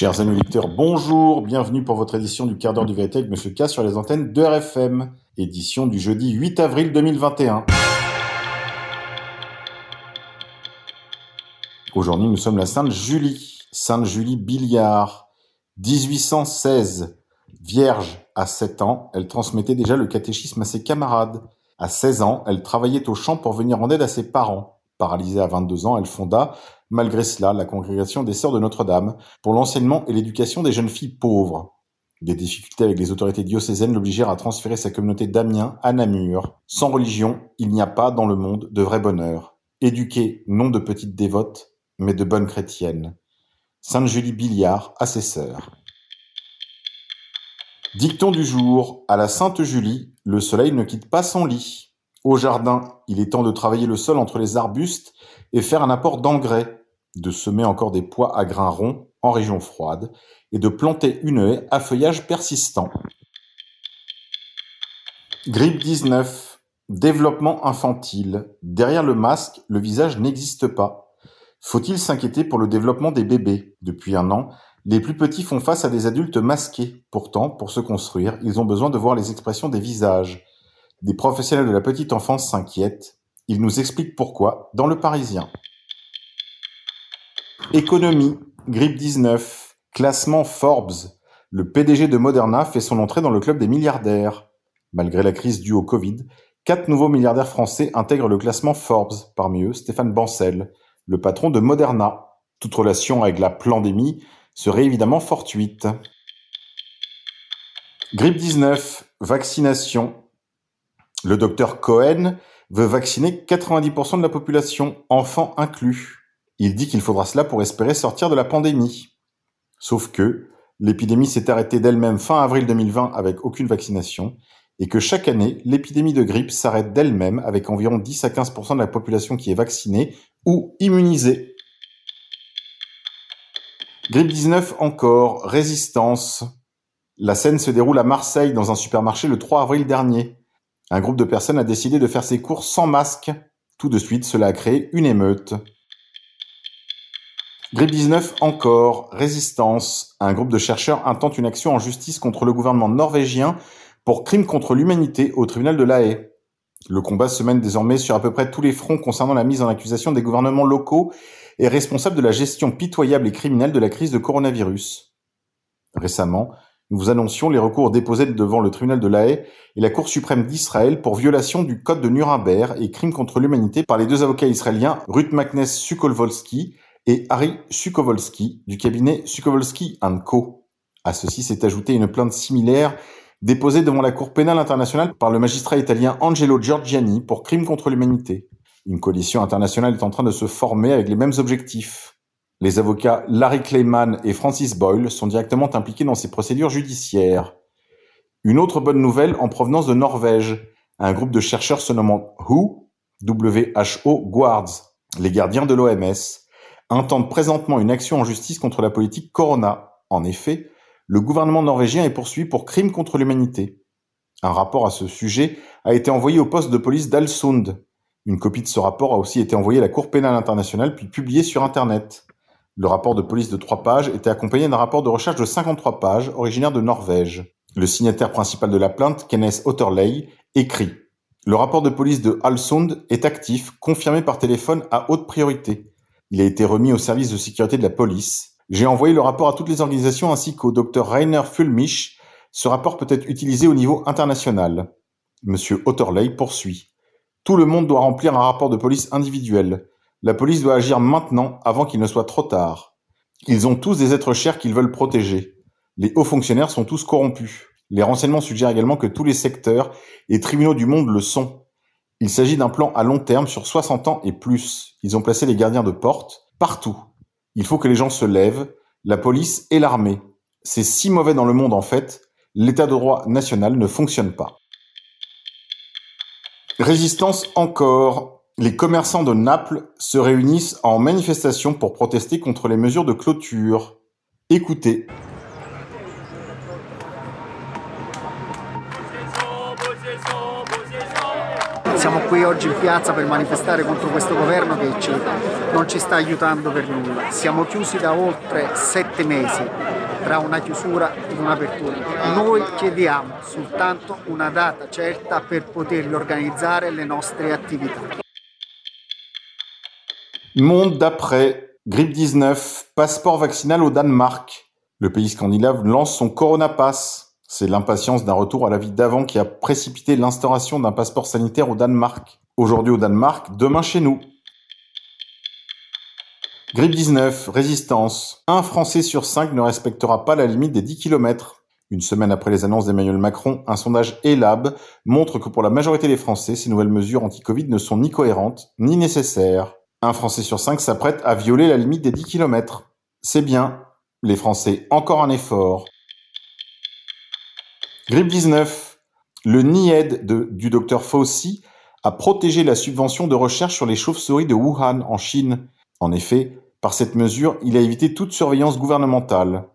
Chers amis lecteurs, bonjour, bienvenue pour votre édition du quart d'heure du vérité avec Monsieur K sur les antennes de RFM, édition du jeudi 8 avril 2021. Aujourd'hui, nous sommes la Sainte Julie, Sainte Julie Billiard, 1816, vierge à 7 ans, elle transmettait déjà le catéchisme à ses camarades. À 16 ans, elle travaillait au champ pour venir en aide à ses parents. Paralysée à 22 ans, elle fonda, malgré cela, la congrégation des Sœurs de Notre-Dame pour l'enseignement et l'éducation des jeunes filles pauvres. Des difficultés avec les autorités diocésaines l'obligèrent à transférer sa communauté d'Amiens à Namur. Sans religion, il n'y a pas dans le monde de vrai bonheur. Éduquée, non de petites dévotes, mais de bonnes chrétiennes. Sainte Julie Billiard à ses sœurs. Dicton du jour. À la Sainte Julie, le soleil ne quitte pas son lit. Au jardin, il est temps de travailler le sol entre les arbustes et faire un apport d'engrais, de semer encore des pois à grains ronds en région froide et de planter une haie à feuillage persistant. Grippe 19. Développement infantile. Derrière le masque, le visage n'existe pas. Faut-il s'inquiéter pour le développement des bébés? Depuis un an, les plus petits font face à des adultes masqués. Pourtant, pour se construire, ils ont besoin de voir les expressions des visages. Des professionnels de la petite enfance s'inquiètent. Ils nous expliquent pourquoi dans Le Parisien. Économie, grippe 19, classement Forbes. Le PDG de Moderna fait son entrée dans le club des milliardaires. Malgré la crise due au Covid, quatre nouveaux milliardaires français intègrent le classement Forbes. Parmi eux, Stéphane Bancel, le patron de Moderna. Toute relation avec la pandémie serait évidemment fortuite. Grippe 19, vaccination. Le docteur Cohen veut vacciner 90% de la population, enfants inclus. Il dit qu'il faudra cela pour espérer sortir de la pandémie. Sauf que l'épidémie s'est arrêtée d'elle-même fin avril 2020 avec aucune vaccination et que chaque année, l'épidémie de grippe s'arrête d'elle-même avec environ 10 à 15% de la population qui est vaccinée ou immunisée. Grippe 19 encore, résistance. La scène se déroule à Marseille dans un supermarché le 3 avril dernier. Un groupe de personnes a décidé de faire ses courses sans masque. Tout de suite, cela a créé une émeute. Grippe 19 encore, résistance. Un groupe de chercheurs intente une action en justice contre le gouvernement norvégien pour crime contre l'humanité au tribunal de La Haye. Le combat se mène désormais sur à peu près tous les fronts concernant la mise en accusation des gouvernements locaux et responsables de la gestion pitoyable et criminelle de la crise de coronavirus. Récemment, nous vous annoncions les recours déposés devant le tribunal de La Haye et la Cour suprême d'Israël pour violation du code de Nuremberg et crime contre l'humanité par les deux avocats israéliens Ruth Maknes Sukolvolski et Harry Sukovolski du cabinet Sukovolski Co. À ceci s'est ajoutée une plainte similaire déposée devant la Cour pénale internationale par le magistrat italien Angelo Giorgiani pour crime contre l'humanité. Une coalition internationale est en train de se former avec les mêmes objectifs. Les avocats Larry Clayman et Francis Boyle sont directement impliqués dans ces procédures judiciaires. Une autre bonne nouvelle en provenance de Norvège. Un groupe de chercheurs se nommant WHO, WHO Guards, les gardiens de l'OMS, intente présentement une action en justice contre la politique Corona. En effet, le gouvernement norvégien est poursuivi pour crime contre l'humanité. Un rapport à ce sujet a été envoyé au poste de police d'Alsund. Une copie de ce rapport a aussi été envoyée à la Cour pénale internationale puis publiée sur Internet. Le rapport de police de trois pages était accompagné d'un rapport de recherche de 53 pages, originaire de Norvège. Le signataire principal de la plainte, Kenneth Otterley, écrit Le rapport de police de Halsund est actif, confirmé par téléphone à haute priorité. Il a été remis au service de sécurité de la police. J'ai envoyé le rapport à toutes les organisations ainsi qu'au docteur Rainer Fulmich. Ce rapport peut être utilisé au niveau international. Monsieur Otterley poursuit. Tout le monde doit remplir un rapport de police individuel. La police doit agir maintenant avant qu'il ne soit trop tard. Ils ont tous des êtres chers qu'ils veulent protéger. Les hauts fonctionnaires sont tous corrompus. Les renseignements suggèrent également que tous les secteurs et tribunaux du monde le sont. Il s'agit d'un plan à long terme sur 60 ans et plus. Ils ont placé les gardiens de porte partout. Il faut que les gens se lèvent, la police et l'armée. C'est si mauvais dans le monde en fait, l'état de droit national ne fonctionne pas. Résistance encore. Les commerçants de Naples se réunissent en manifestation pour protester contre les mesures de clôture. Écoutez. Siamo qui oggi in piazza per manifestare contro questo governo che ci, non ci sta aiutando per nulla. Siamo chiusi da oltre sette mesi tra una chiusura ed un'apertura. Noi chiediamo soltanto una data certa per poter riorganizzare le nostre attività. Monde d'après, grippe 19, passeport vaccinal au Danemark. Le pays scandinave lance son Corona Pass. C'est l'impatience d'un retour à la vie d'avant qui a précipité l'instauration d'un passeport sanitaire au Danemark. Aujourd'hui au Danemark, demain chez nous. Grippe 19, résistance. Un Français sur cinq ne respectera pas la limite des 10 km. Une semaine après les annonces d'Emmanuel Macron, un sondage ELAB montre que pour la majorité des Français, ces nouvelles mesures anti-Covid ne sont ni cohérentes, ni nécessaires. Un Français sur cinq s'apprête à violer la limite des 10 km. C'est bien. Les Français, encore un effort. Grippe 19. Le NIED du docteur Fauci a protégé la subvention de recherche sur les chauves-souris de Wuhan en Chine. En effet, par cette mesure, il a évité toute surveillance gouvernementale.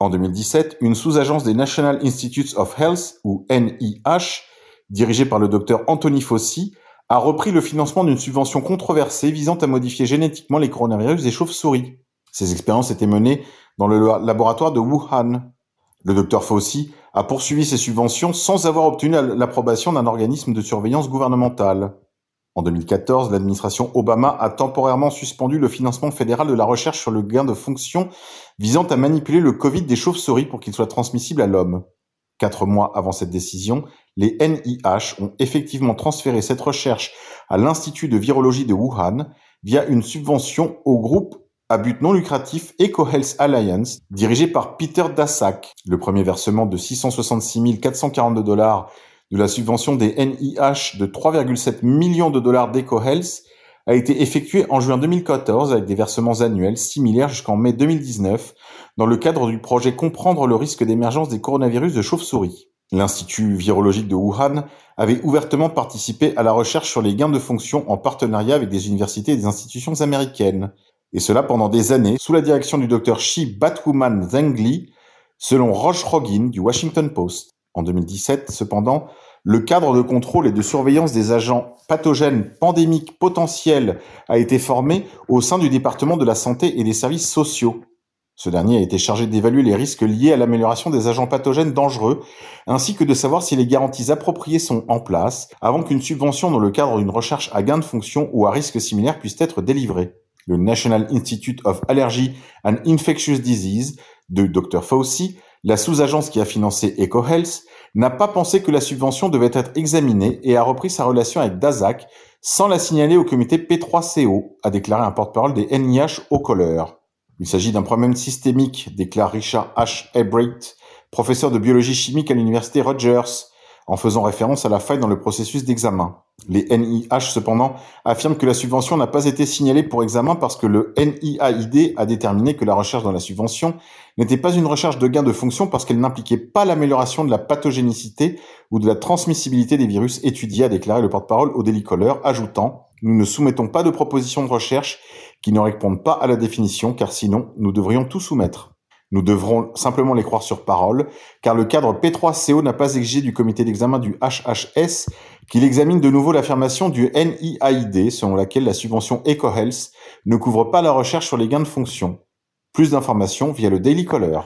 En 2017, une sous-agence des National Institutes of Health, ou NIH, dirigée par le docteur Anthony Fauci, a repris le financement d'une subvention controversée visant à modifier génétiquement les coronavirus des chauves-souris. Ces expériences étaient menées dans le laboratoire de Wuhan. Le docteur Fauci a poursuivi ces subventions sans avoir obtenu l'approbation d'un organisme de surveillance gouvernementale. En 2014, l'administration Obama a temporairement suspendu le financement fédéral de la recherche sur le gain de fonction visant à manipuler le Covid des chauves-souris pour qu'il soit transmissible à l'homme. Quatre mois avant cette décision, les NIH ont effectivement transféré cette recherche à l'Institut de virologie de Wuhan via une subvention au groupe à but non lucratif EcoHealth Alliance, dirigé par Peter Daszak. Le premier versement de 666 442 dollars de la subvention des NIH de 3,7 millions de dollars d'EcoHealth a été effectué en juin 2014 avec des versements annuels similaires jusqu'en mai 2019 dans le cadre du projet Comprendre le risque d'émergence des coronavirus de chauve-souris. L'Institut virologique de Wuhan avait ouvertement participé à la recherche sur les gains de fonction en partenariat avec des universités et des institutions américaines. Et cela pendant des années, sous la direction du docteur Shi Batwoman Zhengli, selon Roche Rogin du Washington Post. En 2017, cependant, le cadre de contrôle et de surveillance des agents pathogènes pandémiques potentiels a été formé au sein du département de la santé et des services sociaux. Ce dernier a été chargé d'évaluer les risques liés à l'amélioration des agents pathogènes dangereux, ainsi que de savoir si les garanties appropriées sont en place avant qu'une subvention dans le cadre d'une recherche à gain de fonction ou à risque similaire puisse être délivrée. Le National Institute of Allergy and Infectious Disease de Dr Fauci la sous-agence qui a financé EcoHealth n'a pas pensé que la subvention devait être examinée et a repris sa relation avec Dazak sans la signaler au comité P3CO, a déclaré un porte-parole des NIH au couleur. Il s'agit d'un problème systémique, déclare Richard H. Ebright, professeur de biologie chimique à l'université Rogers, en faisant référence à la faille dans le processus d'examen. Les NIH, cependant, affirment que la subvention n'a pas été signalée pour examen parce que le NIAID a déterminé que la recherche dans la subvention n'était pas une recherche de gain de fonction parce qu'elle n'impliquait pas l'amélioration de la pathogénicité ou de la transmissibilité des virus étudiés, a déclaré le porte-parole au Daily ajoutant « Nous ne soumettons pas de propositions de recherche qui ne répondent pas à la définition, car sinon, nous devrions tout soumettre. » Nous devrons simplement les croire sur parole, car le cadre P3CO n'a pas exigé du comité d'examen du HHS qu'il examine de nouveau l'affirmation du NIAID selon laquelle la subvention EcoHealth ne couvre pas la recherche sur les gains de fonction. Plus d'informations via le Daily Caller.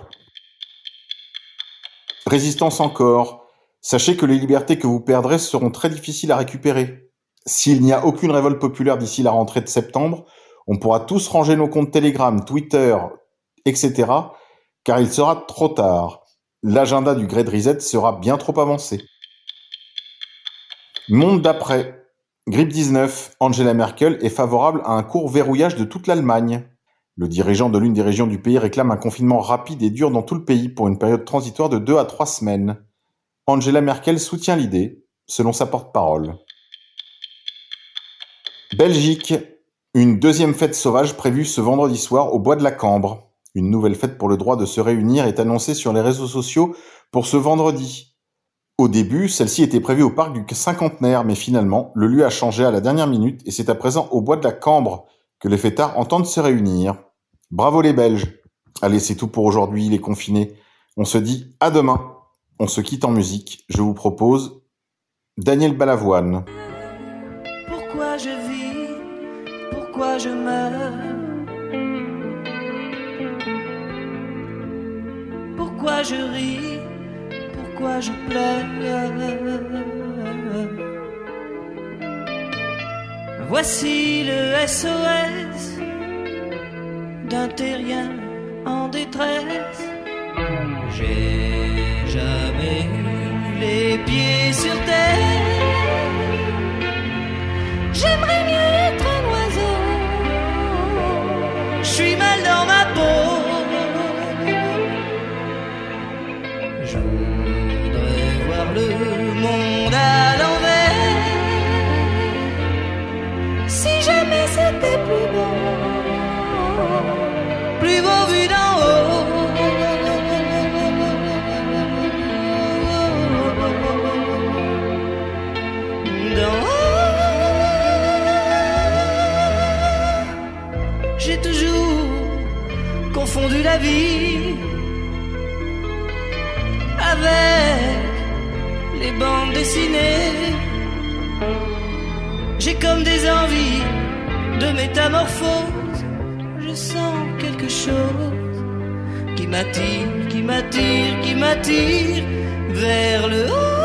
Résistance encore. Sachez que les libertés que vous perdrez seront très difficiles à récupérer. S'il n'y a aucune révolte populaire d'ici la rentrée de septembre, on pourra tous ranger nos comptes Telegram, Twitter, etc car il sera trop tard. L'agenda du Great Reset sera bien trop avancé. Monde d'après. Grippe 19. Angela Merkel est favorable à un court verrouillage de toute l'Allemagne. Le dirigeant de l'une des régions du pays réclame un confinement rapide et dur dans tout le pays pour une période transitoire de deux à trois semaines. Angela Merkel soutient l'idée, selon sa porte-parole. Belgique. Une deuxième fête sauvage prévue ce vendredi soir au bois de la Cambre. Une nouvelle fête pour le droit de se réunir est annoncée sur les réseaux sociaux pour ce vendredi. Au début, celle-ci était prévue au parc du Cinquantenaire, mais finalement, le lieu a changé à la dernière minute et c'est à présent au bois de la Cambre que les fêtards entendent se réunir. Bravo les Belges Allez, c'est tout pour aujourd'hui, les confinés. On se dit à demain. On se quitte en musique. Je vous propose Daniel Balavoine. Pourquoi je vis? Pourquoi je meurs? Pourquoi je ris Pourquoi je pleure Voici le SOS d'un terrien en détresse. J'ai jamais eu les pieds sur terre. J'aimerais mieux Je voudrais voir le monde à l'envers. Si jamais c'était plus beau, plus beau vu d'en haut. J'ai toujours confondu la vie les bandes dessinées. J'ai comme des envies de métamorphose. Je sens quelque chose qui m'attire, qui m'attire, qui m'attire vers le haut.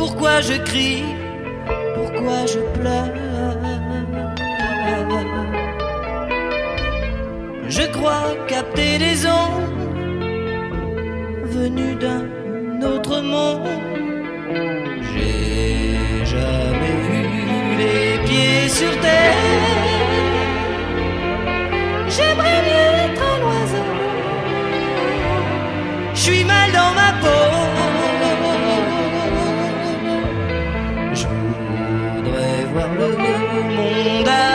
Pourquoi je crie? Pourquoi je pleure? Je crois capter des ondes venues d'un autre monde. J'ai jamais eu les pieds sur terre. J'aimerais mieux être un oiseau. Je suis mal dans mundo.